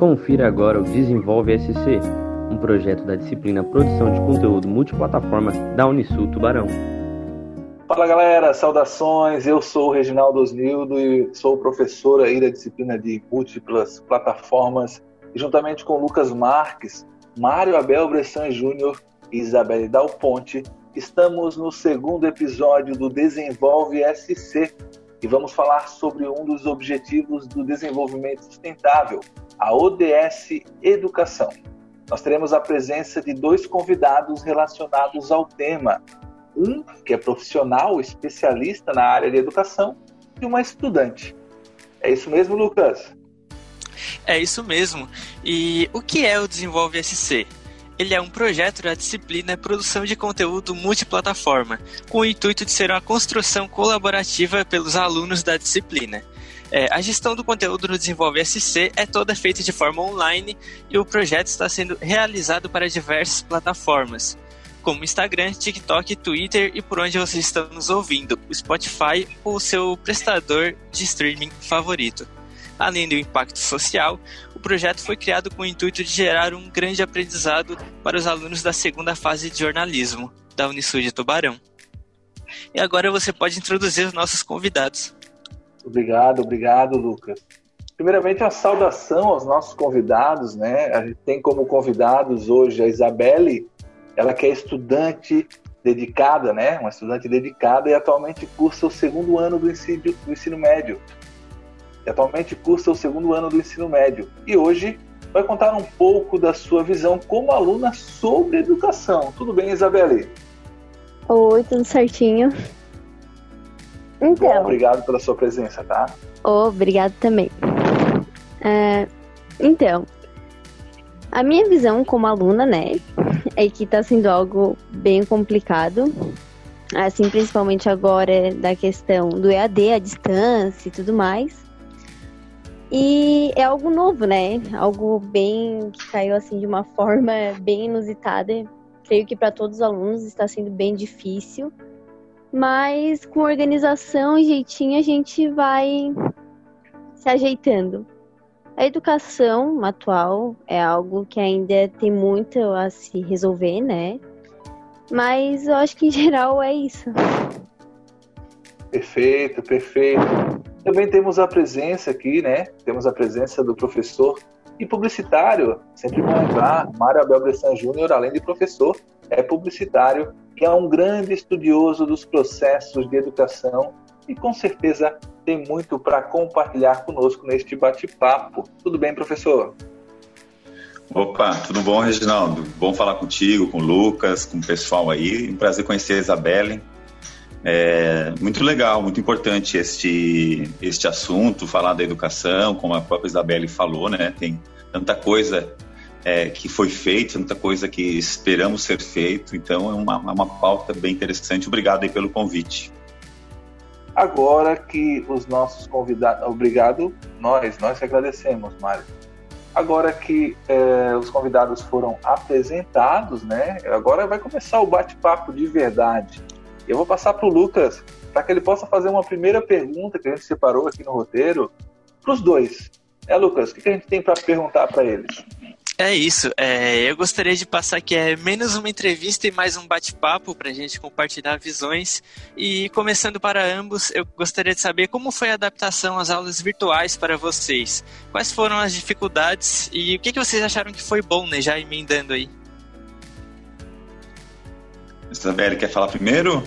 Confira agora o Desenvolve SC, um projeto da disciplina Produção de Conteúdo Multiplataforma da Unisul Tubarão. Fala galera, saudações. Eu sou o Reginaldo Osnildo e sou professor aí da disciplina de múltiplas plataformas. E juntamente com Lucas Marques, Mário Abel Bressan Júnior e Isabelle Dal Ponte, estamos no segundo episódio do Desenvolve SC e vamos falar sobre um dos objetivos do desenvolvimento sustentável, a ODS Educação. Nós teremos a presença de dois convidados relacionados ao tema. Um que é profissional, especialista na área de educação, e uma estudante. É isso mesmo, Lucas? É isso mesmo. E o que é o Desenvolve SC? Ele é um projeto da disciplina Produção de Conteúdo Multiplataforma, com o intuito de ser uma construção colaborativa pelos alunos da disciplina. É, a gestão do conteúdo no Desenvolve SC é toda feita de forma online e o projeto está sendo realizado para diversas plataformas, como Instagram, TikTok, Twitter e por onde vocês estão nos ouvindo, o Spotify ou o seu prestador de streaming favorito. Além do impacto social, o projeto foi criado com o intuito de gerar um grande aprendizado para os alunos da segunda fase de jornalismo da Unisul de Tubarão. E agora você pode introduzir os nossos convidados. Obrigado, obrigado, Lucas. Primeiramente, uma saudação aos nossos convidados, né? A gente tem como convidados hoje a Isabelle, ela que é estudante dedicada, né? Uma estudante dedicada e atualmente cursa o segundo ano do ensino, do ensino médio. E atualmente cursa o segundo ano do ensino médio. E hoje vai contar um pouco da sua visão como aluna sobre educação. Tudo bem, Isabelle? Oi, tudo certinho. Então. Bom, obrigado pela sua presença, tá? Obrigado também. É, então, a minha visão como aluna, né, é que tá sendo algo bem complicado. Assim, principalmente agora da questão do EAD, a distância e tudo mais. E é algo novo, né? Algo bem que caiu assim de uma forma bem inusitada. Creio que para todos os alunos está sendo bem difícil mas com organização e jeitinho a gente vai se ajeitando. A educação atual é algo que ainda tem muito a se resolver, né? Mas eu acho que em geral é isso. Perfeito, perfeito. Também temos a presença aqui, né? Temos a presença do professor e publicitário. Sempre bom lembrar, Mário Abel Bressan Júnior, além de professor, é publicitário que é um grande estudioso dos processos de educação e com certeza tem muito para compartilhar conosco neste bate-papo. Tudo bem, professor? Opa, tudo bom, Reginaldo? Bom falar contigo, com o Lucas, com o pessoal aí. Um prazer conhecer a Isabelle. É muito legal, muito importante este, este assunto, falar da educação, como a própria Isabelle falou, né? Tem tanta coisa é, que foi feito, muita coisa que esperamos ser feito. Então é uma, é uma pauta bem interessante. Obrigado aí pelo convite. Agora que os nossos convidados. Obrigado, nós, nós agradecemos, Mário. Agora que é, os convidados foram apresentados, né? Agora vai começar o bate-papo de verdade. Eu vou passar para o Lucas para que ele possa fazer uma primeira pergunta que a gente separou aqui no roteiro para os dois. É, Lucas, o que a gente tem para perguntar para eles? É isso. É, eu gostaria de passar que é menos uma entrevista e mais um bate-papo para a gente compartilhar visões. E começando para ambos, eu gostaria de saber como foi a adaptação às aulas virtuais para vocês. Quais foram as dificuldades e o que, que vocês acharam que foi bom, né? Já emendando aí. Isabelle, quer falar primeiro?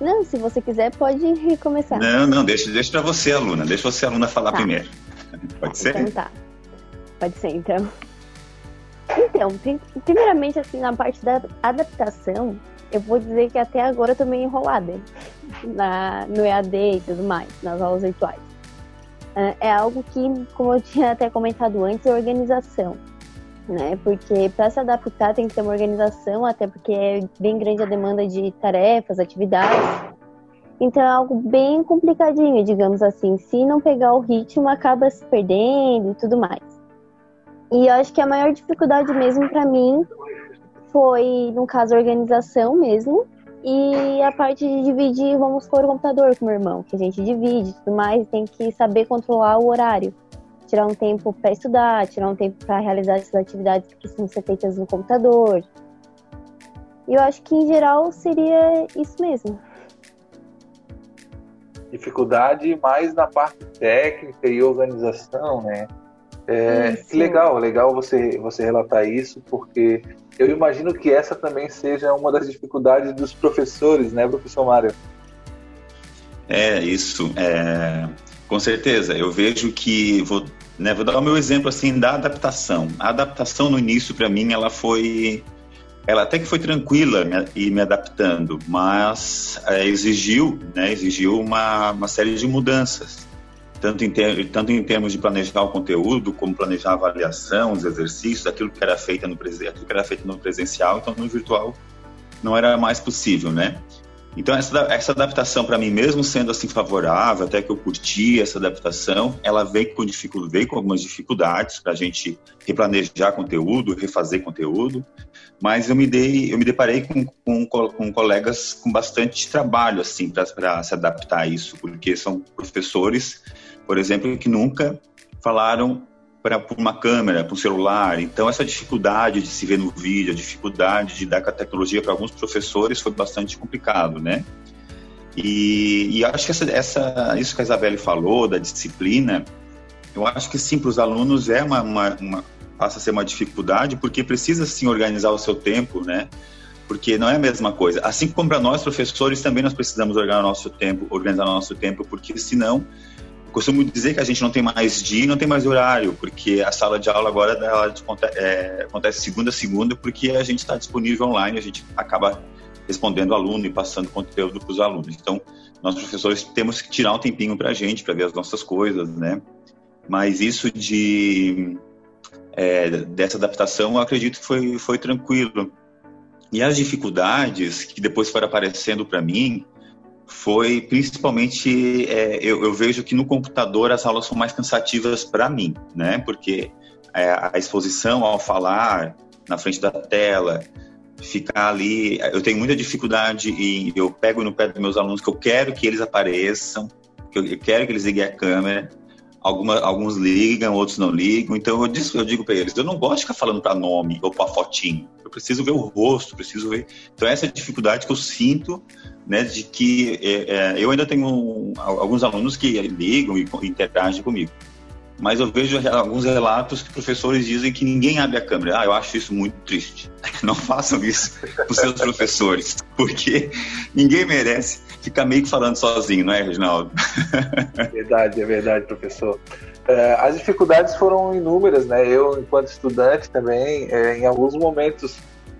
Não, se você quiser, pode começar. Não, não, deixa, deixa para você, aluna. Deixa você, aluna, falar tá. primeiro. Pode ser? Então tá. Pode ser, então. Então, primeiramente, assim, na parte da adaptação, eu vou dizer que até agora eu tô meio enrolada na, no EAD e tudo mais, nas aulas virtuais. Uh, é algo que, como eu tinha até comentado antes, é organização. Né? Porque para se adaptar tem que ter uma organização, até porque é bem grande a demanda de tarefas, atividades. Então é algo bem complicadinho, digamos assim. Se não pegar o ritmo, acaba se perdendo e tudo mais. E eu acho que a maior dificuldade mesmo para mim foi, no caso, a organização mesmo. E a parte de dividir, vamos por o computador com meu irmão, que a gente divide e tudo mais, tem que saber controlar o horário. tirar um tempo para estudar, tirar um tempo para realizar essas atividades que precisam ser feitas no computador. E eu acho que em geral seria isso mesmo. Dificuldade mais na parte técnica e organização, né? É, que legal, legal você, você relatar isso, porque eu imagino que essa também seja uma das dificuldades dos professores, né, professor Mário? É, isso. É, com certeza. Eu vejo que. Vou, né, vou dar o meu exemplo assim da adaptação. A adaptação no início, para mim, ela foi. Ela até que foi tranquila me, e me adaptando, mas é, exigiu, né, exigiu uma, uma série de mudanças tanto em, ter, tanto em termos de planejar o conteúdo, como planejar a avaliação, os exercícios, aquilo que era feito no, aquilo que era feito no presencial, então no virtual não era mais possível, né? Então essa, essa adaptação para mim, mesmo sendo assim favorável, até que eu curti essa adaptação, ela veio com dificuldade, veio com algumas dificuldades para a gente replanejar conteúdo, refazer conteúdo, mas eu me dei, eu me deparei com, com, com colegas com bastante trabalho assim para se adaptar a isso, porque são professores por exemplo, que nunca falaram para uma câmera, para um celular. Então, essa dificuldade de se ver no vídeo, a dificuldade de dar com a tecnologia para alguns professores foi bastante complicado, né? E, e acho que essa, essa, isso que a Isabelle falou, da disciplina, eu acho que sim, para os alunos é uma, uma, uma, passa a ser uma dificuldade, porque precisa sim organizar o seu tempo, né? Porque não é a mesma coisa. Assim como para nós, professores, também nós precisamos organizar o nosso tempo, organizar o nosso tempo, porque senão costumo dizer que a gente não tem mais dia e não tem mais horário, porque a sala de aula agora ela é, acontece segunda a segunda, porque a gente está disponível online, a gente acaba respondendo aluno e passando conteúdo para os alunos. Então, nós professores temos que tirar um tempinho para a gente, para ver as nossas coisas, né? Mas isso de é, dessa adaptação, eu acredito que foi, foi tranquilo. E as dificuldades que depois foram aparecendo para mim, foi principalmente é, eu, eu, vejo que no computador as aulas são mais cansativas para mim, né? Porque é, a exposição ao falar na frente da tela, ficar ali, eu tenho muita dificuldade e eu pego no pé dos meus alunos que eu quero que eles apareçam, que eu quero que eles liguem a câmera. Alguma, alguns ligam, outros não ligam. Então eu, eu digo para eles: eu não gosto de ficar falando para nome ou para fotinho. Eu preciso ver o rosto, preciso ver. Então essa é a dificuldade que eu sinto né, de que é, é, eu ainda tenho alguns alunos que ligam e interagem comigo. Mas eu vejo alguns relatos que professores dizem que ninguém abre a câmera. Ah, eu acho isso muito triste. Não façam isso com seus professores, porque ninguém merece ficar meio que falando sozinho, não é, Reginaldo? Verdade, é verdade, professor. É, as dificuldades foram inúmeras, né? Eu, enquanto estudante também, é, em alguns momentos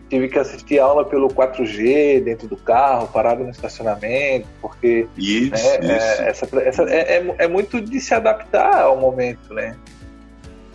tive que assistir aula pelo 4G dentro do carro, parado no estacionamento, porque isso, né, isso. É, essa, essa é, é, é, muito de se adaptar ao momento, né?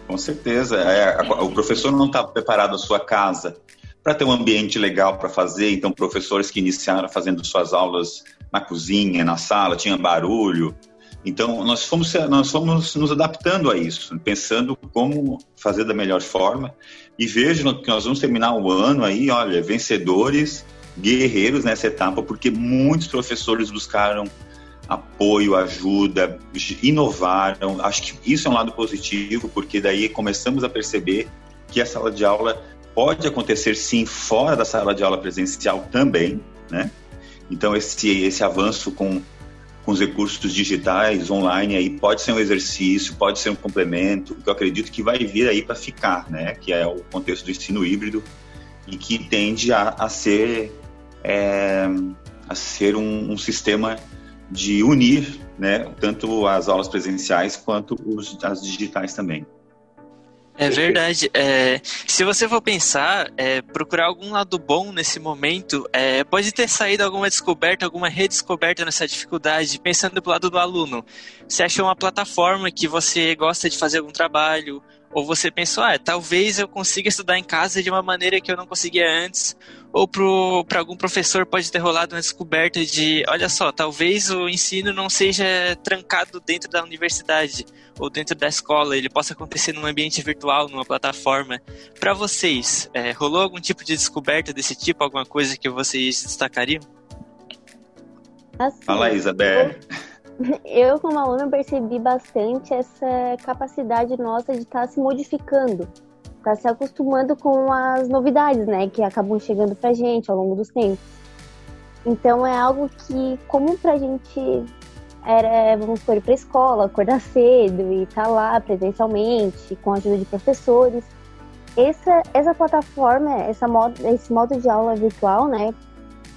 Com certeza. É, o professor não está preparado a sua casa para ter um ambiente legal para fazer, então professores que iniciaram fazendo suas aulas na cozinha, na sala, tinha barulho, então, nós fomos, nós fomos nos adaptando a isso, pensando como fazer da melhor forma. E vejo que nós vamos terminar o ano aí, olha, vencedores, guerreiros nessa etapa, porque muitos professores buscaram apoio, ajuda, inovaram. Acho que isso é um lado positivo, porque daí começamos a perceber que a sala de aula pode acontecer sim fora da sala de aula presencial também, né? Então esse esse avanço com com os recursos digitais, online, aí pode ser um exercício, pode ser um complemento, que eu acredito que vai vir aí para ficar, né? Que é o contexto do ensino híbrido e que tende a, a ser é, a ser um, um, sistema de unir, né? Tanto as aulas presenciais quanto os, as digitais também. É verdade. É, se você for pensar, é, procurar algum lado bom nesse momento, é, pode ter saído alguma descoberta, alguma redescoberta nessa dificuldade, pensando do lado do aluno. Você achou uma plataforma que você gosta de fazer algum trabalho, ou você pensou, ah, talvez eu consiga estudar em casa de uma maneira que eu não conseguia antes, ou para algum professor pode ter rolado uma descoberta de, olha só, talvez o ensino não seja trancado dentro da universidade ou dentro da escola, ele possa acontecer num ambiente virtual, numa plataforma. Para vocês, é, rolou algum tipo de descoberta desse tipo, alguma coisa que vocês destacariam? Assim, Fala aí, Isabel. Eu, como aluna, percebi bastante essa capacidade nossa de estar tá se modificando, tá se acostumando com as novidades, né, que acabam chegando pra gente ao longo dos tempos. Então é algo que, como pra gente era, vamos supor, pra escola, acordar cedo e estar tá lá presencialmente, com a ajuda de professores, essa, essa plataforma, essa modo, esse modo de aula virtual, né,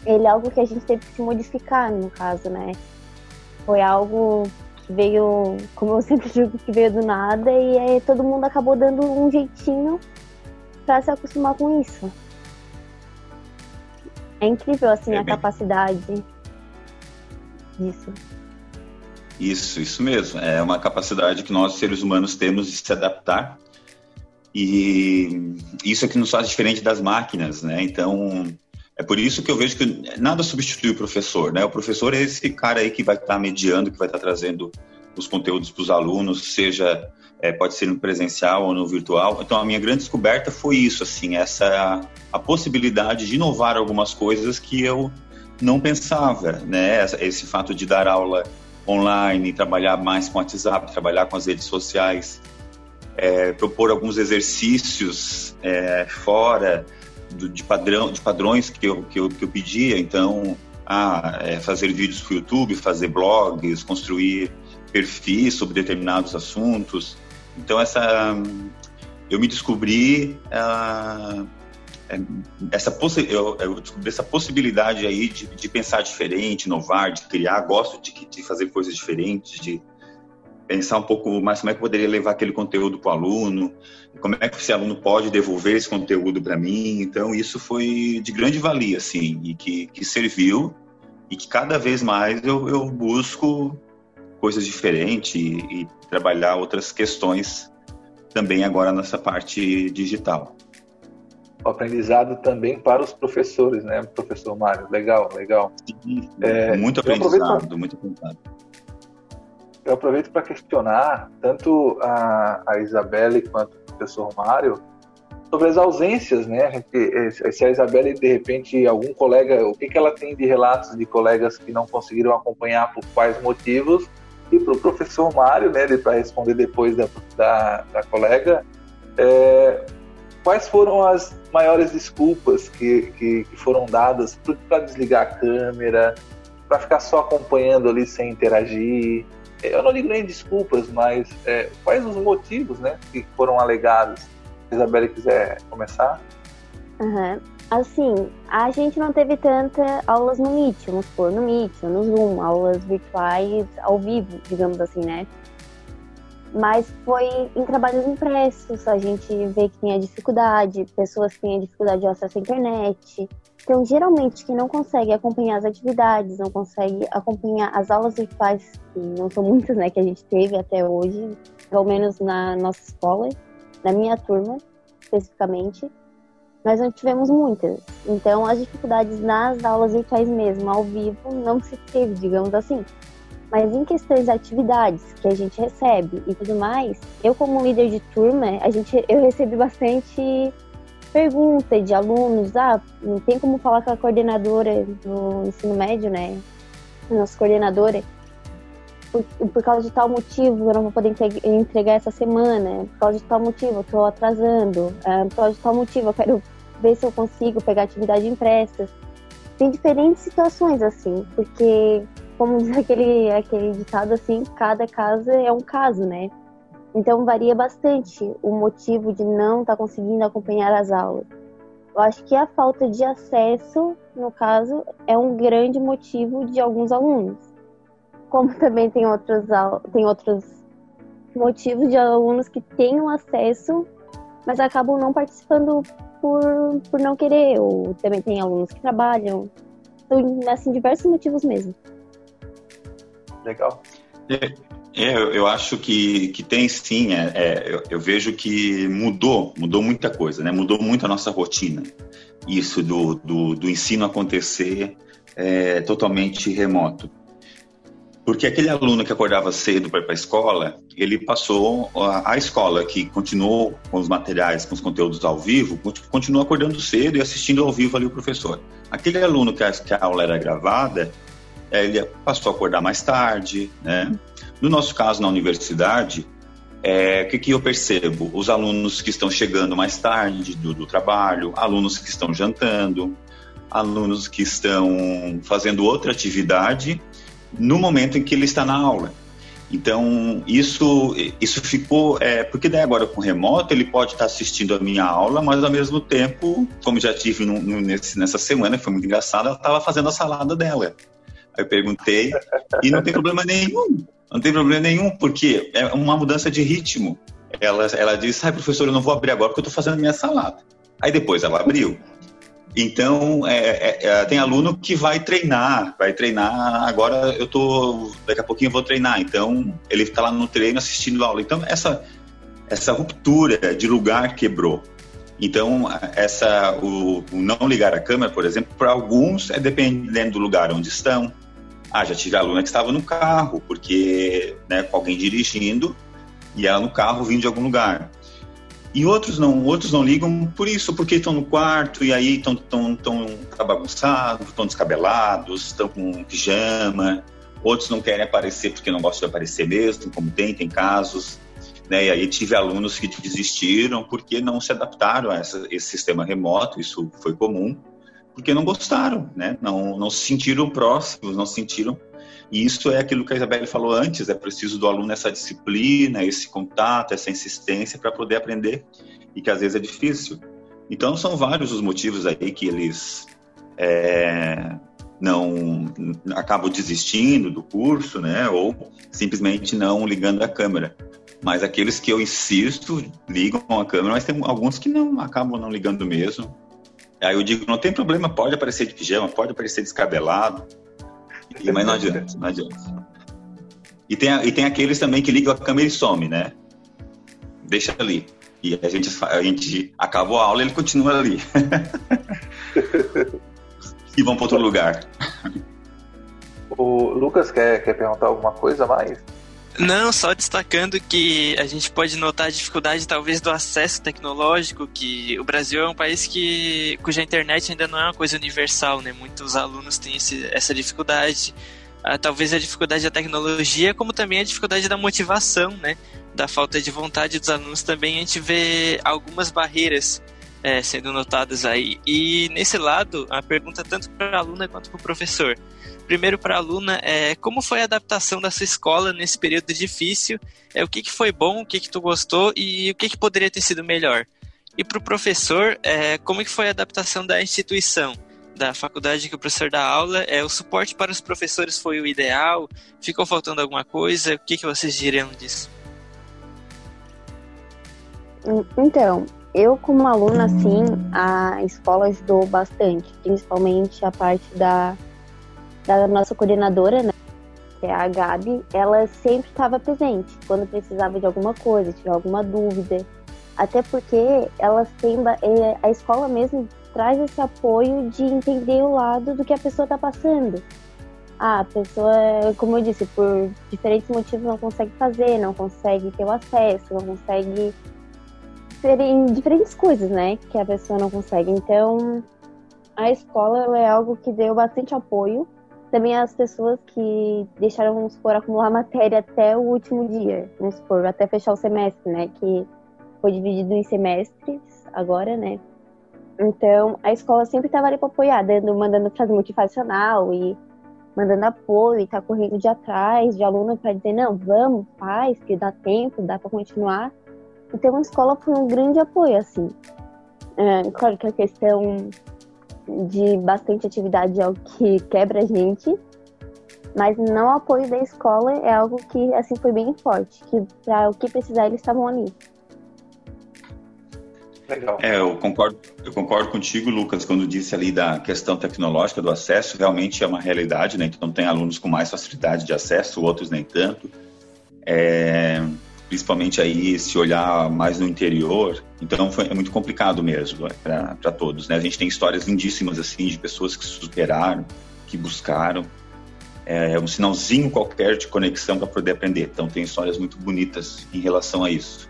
ele é algo que a gente teve que modificar, no caso, né, foi algo veio, como eu sempre digo, que veio do nada e aí todo mundo acabou dando um jeitinho para se acostumar com isso. É incrível, assim, é a bem... capacidade disso. Isso, isso mesmo. É uma capacidade que nós, seres humanos, temos de se adaptar. E isso é que nos faz diferente das máquinas, né? Então, é por isso que eu vejo que nada substitui o professor, né? O professor é esse cara aí que vai estar tá mediando, que vai estar tá trazendo os conteúdos para os alunos, seja é, pode ser no presencial ou no virtual. Então a minha grande descoberta foi isso, assim, essa a possibilidade de inovar algumas coisas que eu não pensava, né? Esse fato de dar aula online, trabalhar mais com WhatsApp, trabalhar com as redes sociais, é, propor alguns exercícios é, fora de, padrão, de padrões que eu, que eu, que eu pedia. Então, ah, é fazer vídeos para o YouTube, fazer blogs, construir perfis sobre determinados assuntos. Então, essa eu me descobri uh, essa, possi eu, eu, descobri essa possibilidade aí de, de, pensar diferente, inovar, de criar. Gosto de, de fazer coisas diferentes, de pensar um pouco mais como é que eu poderia levar aquele conteúdo para o aluno, como é que esse aluno pode devolver esse conteúdo para mim. Então, isso foi de grande valia, assim, e que, que serviu, e que cada vez mais eu, eu busco coisas diferentes e, e trabalhar outras questões também agora nessa parte digital. O aprendizado também para os professores, né, professor Mário? Legal, legal. Sim, é, muito aprendizado, muito aprendizado eu aproveito para questionar tanto a, a Isabelle quanto o professor Mário sobre as ausências, né? Se a Isabelle, de repente, algum colega, o que, que ela tem de relatos de colegas que não conseguiram acompanhar por quais motivos, e para o professor Mário, né, para responder depois da, da, da colega, é, quais foram as maiores desculpas que, que, que foram dadas para desligar a câmera, para ficar só acompanhando ali sem interagir? Eu não digo nem desculpas, mas é, quais os motivos né, que foram alegados? Se a Isabelle quiser começar. Uhum. Assim, a gente não teve tanta aulas no Meet, vamos supor, no Meet, no Zoom, aulas virtuais ao vivo, digamos assim, né? Mas foi em trabalhos impressos, a gente vê que tinha dificuldade, pessoas que têm dificuldade de acesso à internet, então, geralmente, quem não consegue acompanhar as atividades, não consegue acompanhar as aulas virtuais, que não são muitas, né, que a gente teve até hoje, pelo menos na nossa escola, na minha turma, especificamente, nós não tivemos muitas. Então, as dificuldades nas aulas virtuais mesmo, ao vivo, não se teve, digamos assim. Mas em questões de atividades que a gente recebe e tudo mais, eu como líder de turma, a gente, eu recebi bastante pergunta de alunos, ah, não tem como falar com a coordenadora do ensino médio, né? Nossa coordenadora, por, por causa de tal motivo eu não vou poder entregar essa semana, por causa de tal motivo eu estou atrasando, ah, por causa de tal motivo eu quero ver se eu consigo pegar atividade impressa. Tem diferentes situações assim, porque como diz aquele, aquele ditado assim, cada caso é um caso, né? Então varia bastante o motivo de não estar tá conseguindo acompanhar as aulas. Eu acho que a falta de acesso, no caso, é um grande motivo de alguns alunos. Como também tem outros, tem outros motivos de alunos que têm o acesso, mas acabam não participando por, por não querer, ou também tem alunos que trabalham. Então, assim, diversos motivos mesmo. Legal. É, eu, eu acho que, que tem sim. É, é, eu, eu, vejo que mudou, mudou muita coisa, né? Mudou muito a nossa rotina. Isso do, do, do ensino acontecer é, totalmente remoto. Porque aquele aluno que acordava cedo para ir para a escola, ele passou a, a, escola que continuou com os materiais, com os conteúdos ao vivo, continua acordando cedo e assistindo ao vivo ali o professor. Aquele aluno que a, que a aula era gravada, ele passou a acordar mais tarde, né? No nosso caso, na universidade, é, o que, que eu percebo? Os alunos que estão chegando mais tarde do, do trabalho, alunos que estão jantando, alunos que estão fazendo outra atividade no momento em que ele está na aula. Então, isso, isso ficou. É, porque daí agora com remoto ele pode estar assistindo a minha aula, mas ao mesmo tempo, como já tive nesse, nessa semana, foi muito engraçado, ela estava fazendo a salada dela. Aí eu perguntei, e não tem problema nenhum. Não tem problema nenhum, porque é uma mudança de ritmo. Ela, ela disse, ai professor, eu não vou abrir agora porque eu estou fazendo minha salada. Aí depois ela abriu. Então, é, é, é, tem aluno que vai treinar, vai treinar. Agora eu tô, daqui a pouquinho eu vou treinar. Então, ele está lá no treino assistindo a aula. Então, essa, essa ruptura de lugar quebrou. Então, essa, o, o não ligar a câmera, por exemplo, para alguns é dependendo do lugar onde estão. Ah, já tive aluna que estava no carro, porque, né, com alguém dirigindo, e ela no carro vindo de algum lugar. E outros não, outros não ligam por isso, porque estão no quarto e aí estão tão, tão bagunçados, estão descabelados, estão com pijama. Outros não querem aparecer porque não gostam de aparecer mesmo, como tem, tem casos. Né? E aí tive alunos que desistiram porque não se adaptaram a essa, esse sistema remoto, isso foi comum, porque não gostaram, né? não, não se sentiram próximos, não se sentiram e isso é aquilo que a Isabelle falou antes: é preciso do aluno essa disciplina, esse contato, essa insistência para poder aprender, e que às vezes é difícil. Então, são vários os motivos aí que eles é, não acabam desistindo do curso, né? Ou simplesmente não ligando a câmera. Mas aqueles que eu insisto ligam a câmera, mas tem alguns que não acabam não ligando mesmo. Aí eu digo, não tem problema, pode aparecer de pijama, pode aparecer descabelado, e, mas não adianta, não adianta. E tem, e tem aqueles também que ligam a câmera e some, né? Deixa ali. E a gente, a gente acabou a aula e ele continua ali. e vão para outro lugar. O Lucas quer, quer perguntar alguma coisa mais? Não, só destacando que a gente pode notar a dificuldade talvez do acesso tecnológico, que o Brasil é um país que cuja internet ainda não é uma coisa universal, né? Muitos alunos têm esse, essa dificuldade. Ah, talvez a dificuldade da tecnologia, como também a dificuldade da motivação, né? Da falta de vontade dos alunos também a gente vê algumas barreiras é, sendo notadas aí. E nesse lado, a pergunta tanto para a aluna quanto para o professor. Primeiro para a aluna, é, como foi a adaptação da sua escola nesse período difícil? É, o que, que foi bom, o que, que tu gostou e o que, que poderia ter sido melhor? E para o professor, é, como que foi a adaptação da instituição? da faculdade que o professor dá aula, é o suporte para os professores foi o ideal? Ficou faltando alguma coisa? O que, que vocês diriam disso? Então, eu como aluna, assim, a escola ajudou bastante, principalmente a parte da da nossa coordenadora, né, que é a Gabi, ela sempre estava presente quando precisava de alguma coisa, tiver alguma dúvida. Até porque elas têm é, a escola mesmo traz esse apoio de entender o lado do que a pessoa está passando. Ah, a pessoa, como eu disse, por diferentes motivos não consegue fazer, não consegue ter o acesso, não consegue em diferentes coisas, né, que a pessoa não consegue. Então, a escola é algo que deu bastante apoio também as pessoas que deixaram, vamos supor, acumular matéria até o último dia, vamos supor, até fechar o semestre, né? Que foi dividido em semestres agora, né? Então, a escola sempre estava ali para apoiar, dando, mandando frase motivacional e mandando apoio, e tá correndo de atrás de aluno para dizer, não, vamos, faz, que dá tempo, dá para continuar. Então, a escola foi um grande apoio, assim. É, claro que a questão de bastante atividade é o que quebra a gente, mas não apoio da escola é algo que assim foi bem forte, que para o que precisar eles estavam ali. Legal. É, eu concordo, eu concordo contigo, Lucas, quando disse ali da questão tecnológica do acesso, realmente é uma realidade, né? Então tem alunos com mais facilidade de acesso, outros nem tanto. É, principalmente aí se olhar mais no interior. Então foi, é muito complicado mesmo né, para todos. Né? A gente tem histórias lindíssimas assim de pessoas que superaram, que buscaram. É um sinalzinho qualquer de conexão para poder aprender. Então tem histórias muito bonitas em relação a isso.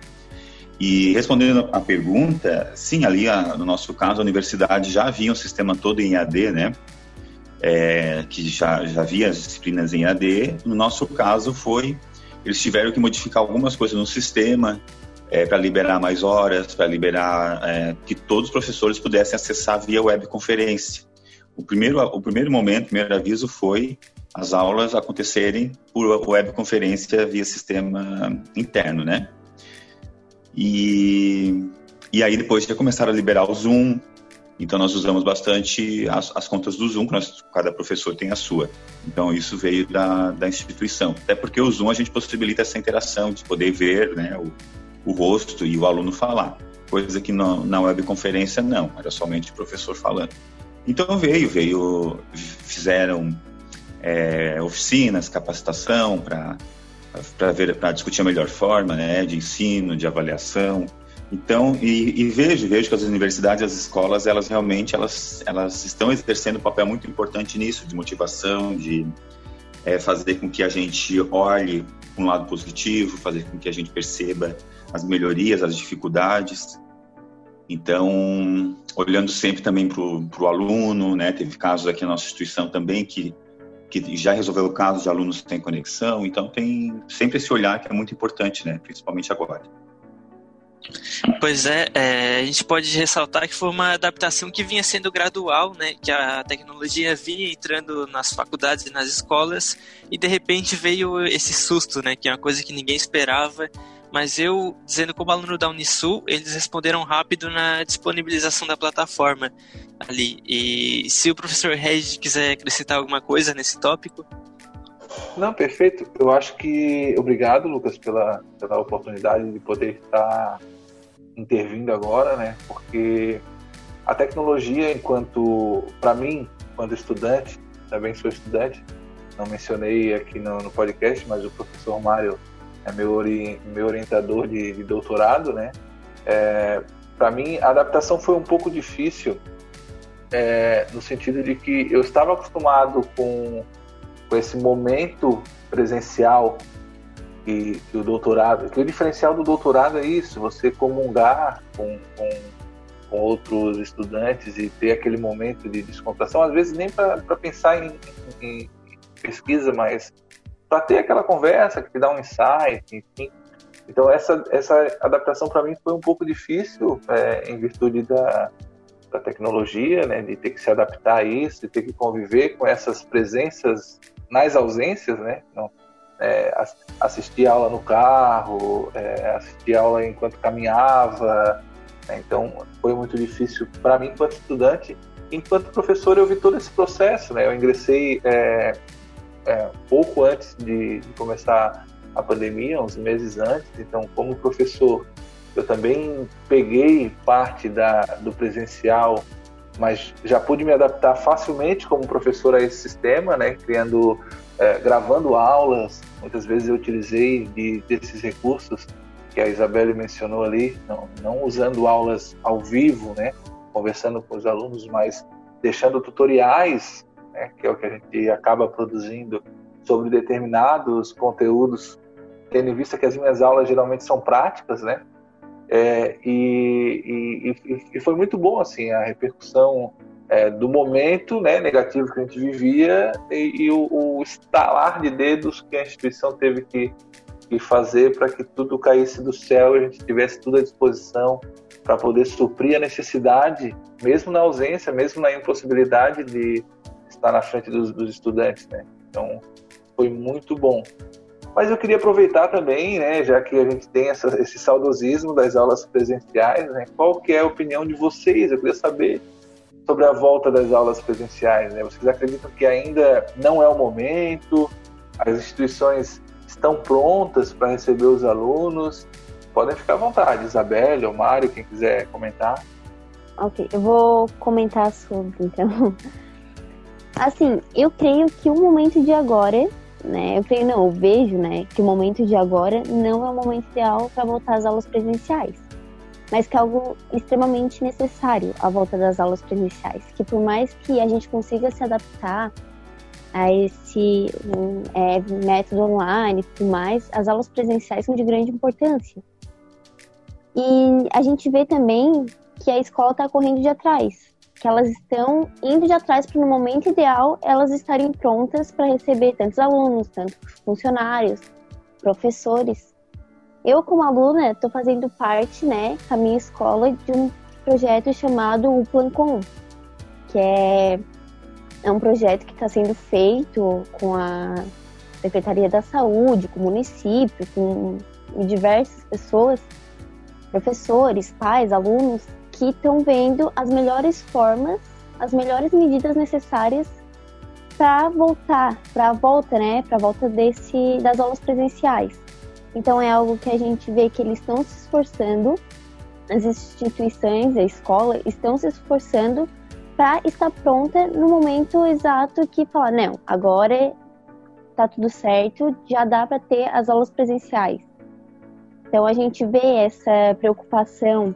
E respondendo à pergunta, sim, ali a, no nosso caso a universidade já havia um sistema todo em AD, né? é, que já, já havia as disciplinas em AD. No nosso caso, foi eles tiveram que modificar algumas coisas no sistema é, para liberar mais horas, para liberar é, que todos os professores pudessem acessar via webconferência. O primeiro, o primeiro momento, o primeiro aviso foi as aulas acontecerem por webconferência via sistema interno, né? E, e aí depois já começaram a liberar o Zoom, então nós usamos bastante as, as contas do Zoom, que nós, cada professor tem a sua. Então isso veio da, da instituição. Até porque o Zoom a gente possibilita essa interação de poder ver né, o, o rosto e o aluno falar. Coisa que no, na webconferência não, era somente o professor falando. Então veio, veio, fizeram é, oficinas, capacitação para para discutir a melhor forma, né, de ensino, de avaliação. Então, e, e, vejo, vejo que as universidades, as escolas, elas realmente, elas, elas estão exercendo um papel muito importante nisso, de motivação, de é, fazer com que a gente olhe um lado positivo, fazer com que a gente perceba as melhorias, as dificuldades. Então, olhando sempre também para o aluno, né? Teve casos aqui na nossa instituição também que que já resolveu o caso de alunos sem conexão. Então, tem sempre esse olhar que é muito importante, né? Principalmente agora. Pois é, é, a gente pode ressaltar que foi uma adaptação que vinha sendo gradual, né? Que a tecnologia vinha entrando nas faculdades e nas escolas e de repente veio esse susto, né? Que é uma coisa que ninguém esperava. Mas eu, dizendo como aluno da Unisul, eles responderam rápido na disponibilização da plataforma ali. E se o professor Regis quiser acrescentar alguma coisa nesse tópico. Não, perfeito. Eu acho que. Obrigado, Lucas, pela, pela oportunidade de poder estar intervindo agora, né? Porque a tecnologia, enquanto. Para mim, quando estudante, também sou estudante, não mencionei aqui no, no podcast, mas o professor Mário é meu, ori meu orientador de, de doutorado, né? É, Para mim, a adaptação foi um pouco difícil, é, no sentido de que eu estava acostumado com com esse momento presencial que, que, o doutorado, que o diferencial do doutorado é isso, você comungar com, com, com outros estudantes e ter aquele momento de descontração, às vezes nem para pensar em, em, pesquisa, mas para ter aquela conversa que te dá um insight, enfim. Então essa, essa adaptação para mim foi um pouco difícil é, em virtude da, da tecnologia, né, de ter que se adaptar a isso, de ter que conviver com essas presenças nas ausências, né? Não, é, assistir aula no carro, é, assistir aula enquanto caminhava. Né? Então, foi muito difícil para mim, enquanto estudante. Enquanto professor, eu vi todo esse processo. Né? Eu ingressei é, é, pouco antes de, de, começar a pandemia, uns meses antes. Então, como professor, eu também peguei parte da, do presencial mas já pude me adaptar facilmente como professor a esse sistema, né, criando, é, gravando aulas. Muitas vezes eu utilizei de, desses recursos que a Isabelle mencionou ali, não, não usando aulas ao vivo, né, conversando com os alunos, mas deixando tutoriais, né, que é o que a gente acaba produzindo sobre determinados conteúdos, tendo em vista que as minhas aulas geralmente são práticas, né, é, e, e, e, foi muito bom assim a repercussão é, do momento né, negativo que a gente vivia e, e o, o, estalar de dedos que a instituição teve que, que fazer para que tudo caísse do céu e a gente tivesse tudo à disposição para poder suprir a necessidade, mesmo na ausência, mesmo na impossibilidade de estar na frente dos, dos estudantes. Né? Então, foi muito bom. Mas eu queria aproveitar também, né, já que a gente tem essa, esse saudosismo das aulas presenciais, né, qual que é a opinião de vocês? Eu queria saber sobre a volta das aulas presenciais. Né? Vocês acreditam que ainda não é o momento? As instituições estão prontas para receber os alunos? Podem ficar à vontade, Isabelle ou Mário, quem quiser comentar. Ok, eu vou comentar sobre, então. Assim, eu creio que o momento de agora né? Eu creio, não, eu vejo, né, que o momento de agora não é o momento ideal para voltar às aulas presenciais, mas que é algo extremamente necessário a volta das aulas presenciais, que por mais que a gente consiga se adaptar a esse é, método online e tudo mais, as aulas presenciais são de grande importância. E a gente vê também que a escola está correndo de atrás, que elas estão indo de atrás para no momento ideal elas estarem prontas para receber tantos alunos, tantos funcionários, professores. Eu, como aluna, estou fazendo parte, né, com a minha escola, de um projeto chamado o Plancom, que é, é um projeto que está sendo feito com a Secretaria da Saúde, com o município, com diversas pessoas, professores, pais, alunos, que estão vendo as melhores formas, as melhores medidas necessárias para voltar, para a volta, né, para a volta desse das aulas presenciais. Então é algo que a gente vê que eles estão se esforçando, as instituições, a escola estão se esforçando para estar pronta no momento exato que falar, não, agora tá tudo certo, já dá para ter as aulas presenciais. Então a gente vê essa preocupação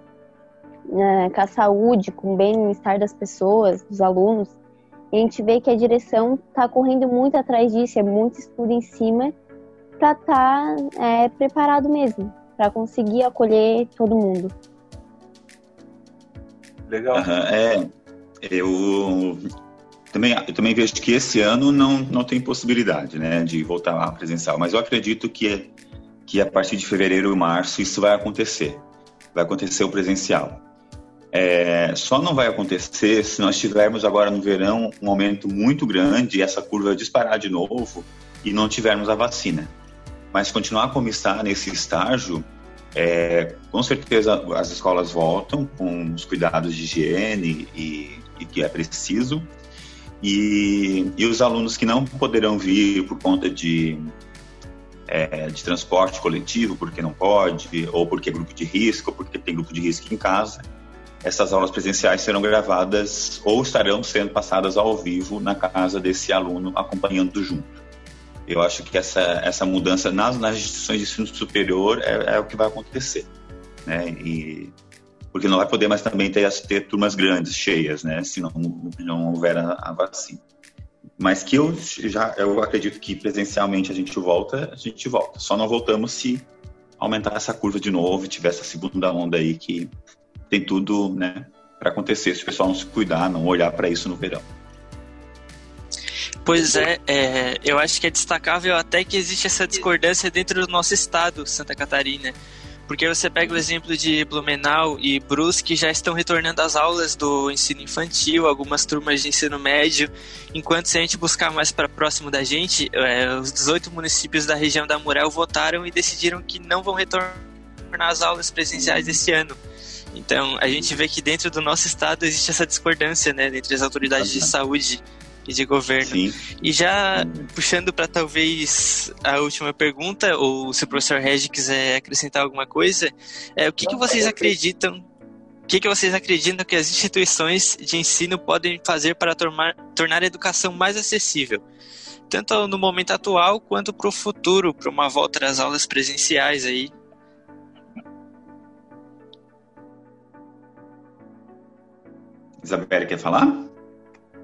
né, com a saúde, com o bem-estar das pessoas, dos alunos, e a gente vê que a direção está correndo muito atrás disso, é muito estudo em cima para estar tá, é, preparado mesmo, para conseguir acolher todo mundo. Legal. Uhum, é, eu também, eu também vejo que esse ano não, não tem possibilidade né, de voltar lá presencial, mas eu acredito que, que a partir de fevereiro ou março isso vai acontecer. Vai acontecer o presencial. É, só não vai acontecer se nós tivermos agora no verão um aumento muito grande e essa curva disparar de novo e não tivermos a vacina. Mas continuar como está nesse estágio, é, com certeza as escolas voltam com os cuidados de higiene e, e que é preciso. E, e, os alunos que não poderão vir por conta de, é, de transporte coletivo, porque não pode, ou porque é grupo de risco, ou porque tem grupo de risco em casa, essas aulas presenciais serão gravadas ou estarão sendo passadas ao vivo na casa desse aluno acompanhando junto. Eu acho que essa, essa mudança nas, nas instituições de ensino superior é, é o que vai acontecer, né? E porque não vai poder mais também ter, ter turmas grandes, cheias, né? Se não, não houver a, a vacina. Mas que eu já eu acredito que presencialmente a gente volta, a gente volta. Só não voltamos se aumentar essa curva de novo e tiver essa segunda onda aí que tem tudo, né, para acontecer se o pessoal não se cuidar, não olhar para isso no verão. Pois é, é, eu acho que é destacável até que existe essa discordância dentro do nosso estado, Santa Catarina. Porque você pega o exemplo de Blumenau e Brusque, que já estão retornando às aulas do ensino infantil, algumas turmas de ensino médio, enquanto se a gente buscar mais para próximo da gente, é, os 18 municípios da região da Murel votaram e decidiram que não vão retornar às aulas presenciais esse ano. Então, a gente vê que dentro do nosso estado existe essa discordância, né, entre as autoridades de saúde e de governo. Sim. E já puxando para talvez a última pergunta, ou se o professor Regi quiser acrescentar alguma coisa, é o que, que vocês acreditam? O que, que vocês acreditam que as instituições de ensino podem fazer para tornar, tornar a educação mais acessível? Tanto no momento atual quanto para o futuro, para uma volta às aulas presenciais aí, Isabela, quer falar?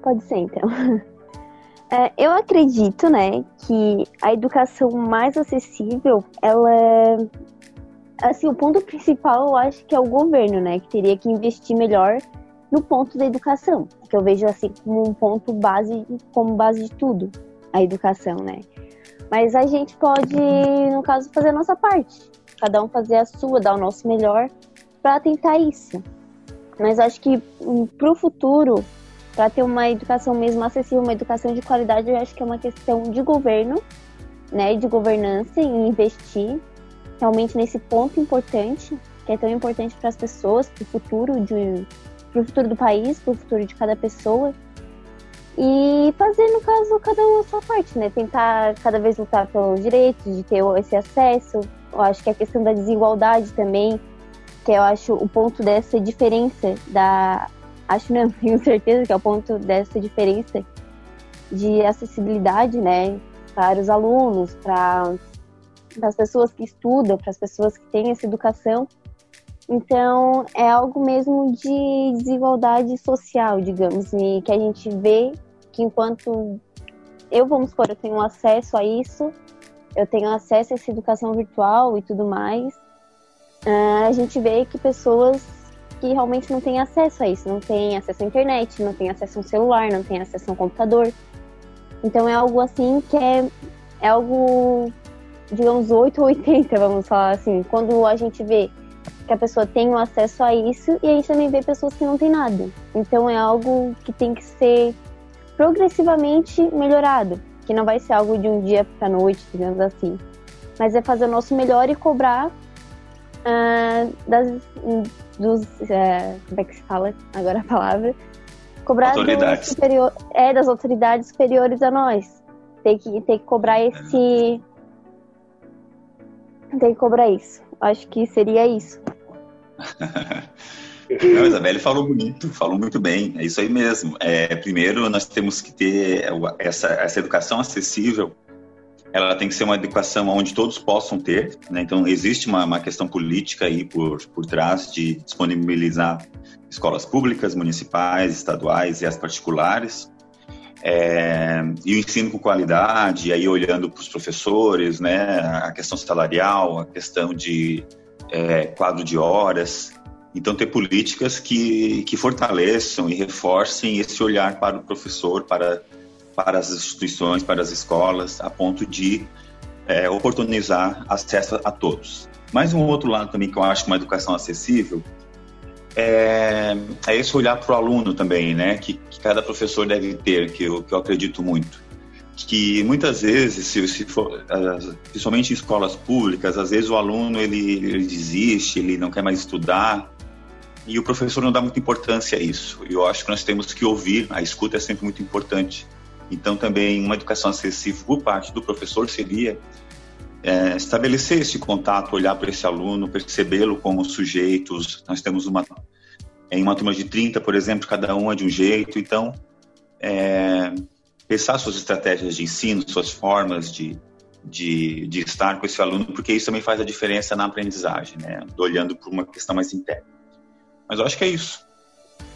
Pode ser, então. É, eu acredito, né, que a educação mais acessível, ela assim, o ponto principal eu acho que é o governo, né, que teria que investir melhor no ponto da educação, que eu vejo assim como um ponto base, como base de tudo, a educação, né. Mas a gente pode, no caso, fazer a nossa parte, cada um fazer a sua, dar o nosso melhor para tentar isso. Mas acho que hum, para o futuro, para ter uma educação mesmo acessível, uma educação de qualidade, eu acho que é uma questão de governo, né, de governança e investir realmente nesse ponto importante, que é tão importante para as pessoas, para o futuro de para o futuro do país, para o futuro de cada pessoa. E fazer, no caso, cada um a sua parte, né? Tentar cada vez lutar pelos direitos, de ter esse acesso. Eu acho que a questão da desigualdade também, que eu acho o ponto dessa diferença da. Acho não, tenho certeza que é o ponto dessa diferença de acessibilidade, né, para os alunos, para, as pessoas que estudam, para as pessoas que têm essa educação. Então, é algo mesmo de desigualdade social, digamos, e que a gente vê que enquanto eu, vamos supor, eu tenho acesso a isso, eu tenho acesso a essa educação virtual e tudo mais, uh, a gente vê que pessoas que realmente não têm acesso a isso, não tem acesso à internet, não tem acesso a um celular, não tem acesso a um computador. Então é algo assim que é, é algo, digamos, 8 ou 80, vamos falar assim. Quando a gente vê que a pessoa tem o acesso a isso e a gente também vê pessoas que não têm nada. Então é algo que tem que ser progressivamente melhorado, que não vai ser algo de um dia para noite, digamos assim, mas é fazer o nosso melhor e cobrar uh, das dos uh, como é que se fala agora a palavra? Cobrar autoridades. superior é das autoridades superiores a nós. Tem que tem que cobrar esse tem que cobrar isso. Acho que seria isso. Não, Isabelle falou bonito, falou muito bem, é isso aí mesmo. É, primeiro, nós temos que ter essa, essa educação acessível, ela tem que ser uma educação onde todos possam ter, né? então existe uma, uma questão política aí por, por trás de disponibilizar escolas públicas, municipais, estaduais e as particulares, é, e o ensino com qualidade, aí olhando para os professores, né, a questão salarial, a questão de é, quadro de horas. Então, ter políticas que, que fortaleçam e reforcem esse olhar para o professor, para, para as instituições, para as escolas, a ponto de é, oportunizar acesso a todos. Mas um outro lado também que eu acho que uma educação acessível é, é esse olhar para o aluno também, né? Que, que, cada professor deve ter, que eu, que eu acredito muito que muitas vezes, se, se for, principalmente em escolas públicas, às vezes o aluno ele, ele, desiste, ele não quer mais estudar e o professor não dá muita importância a isso. Eu acho que nós temos que ouvir, a escuta é sempre muito importante. Então, também uma educação acessível por parte do professor seria é, estabelecer esse contato, olhar para esse aluno, percebê-lo como sujeitos. Nós temos uma em uma turma de 30, por exemplo, cada um é de um jeito. Então, é, pensar suas estratégias de ensino, suas formas de, de, de, estar com esse aluno, porque isso também faz a diferença na aprendizagem, né? Olhando para uma questão mais interna. Mas eu acho que é isso.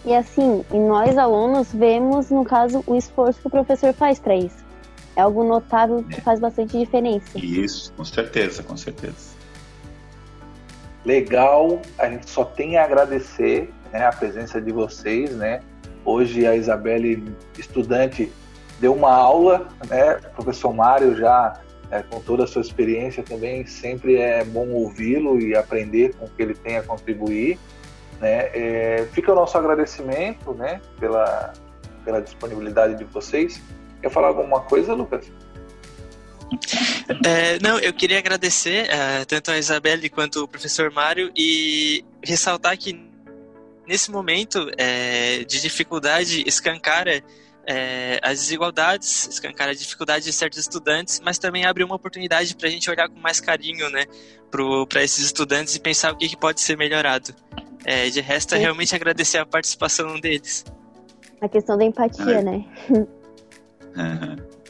E assim, e nós alunos vemos, no caso, o esforço que o professor faz para isso. É algo notável que é. faz bastante diferença. Isso, com certeza, com certeza. Legal, a gente só tem a agradecer né, a presença de vocês, né? Hoje a Isabelle, estudante deu uma aula, né? O professor Mário já é, com toda a sua experiência também sempre é bom ouvi-lo e aprender com o que ele tem a contribuir. Né? É, fica o nosso agradecimento né, pela, pela disponibilidade de vocês. Quer falar alguma coisa, Lucas? É, não, eu queria agradecer uh, tanto a Isabelle quanto o professor Mário e ressaltar que nesse momento é, de dificuldade escancara é, as desigualdades, escancar a dificuldade de certos estudantes, mas também abre uma oportunidade para a gente olhar com mais carinho né, para esses estudantes e pensar o que, que pode ser melhorado. É, de resto, é realmente agradecer a participação deles. A questão da empatia, né?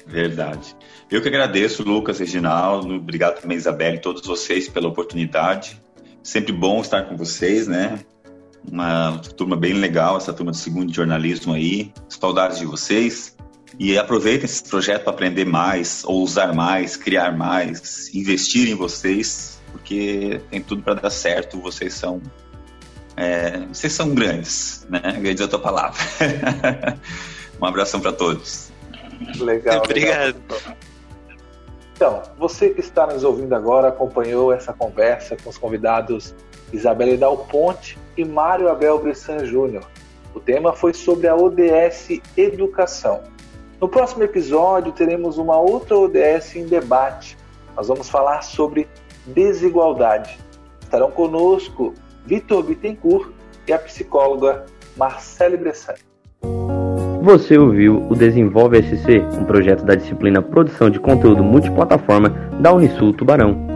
verdade. Eu que agradeço, Lucas, Reginaldo, obrigado também, Isabelle, e todos vocês pela oportunidade. Sempre bom estar com vocês, né? uma turma bem legal, essa turma do segundo de jornalismo aí. Saudades de vocês. E aproveitem esse projeto para aprender mais, ousar mais, criar mais, investir em vocês, porque tem tudo para dar certo. Vocês são é, vocês são grandes, né? Grandes é a tua palavra. um abração para todos. Legal. Obrigado. Legal. Então, você que está nos ouvindo agora acompanhou essa conversa com os convidados Isabelle Dal Ponte e Mário Abel Bressan Júnior. O tema foi sobre a ODS Educação. No próximo episódio teremos uma outra ODS em debate. Nós vamos falar sobre desigualdade. Estarão conosco Vitor Bittencourt e a psicóloga Marcele Bressan. Você ouviu o Desenvolve SC, um projeto da disciplina Produção de Conteúdo Multiplataforma da Unisul Tubarão.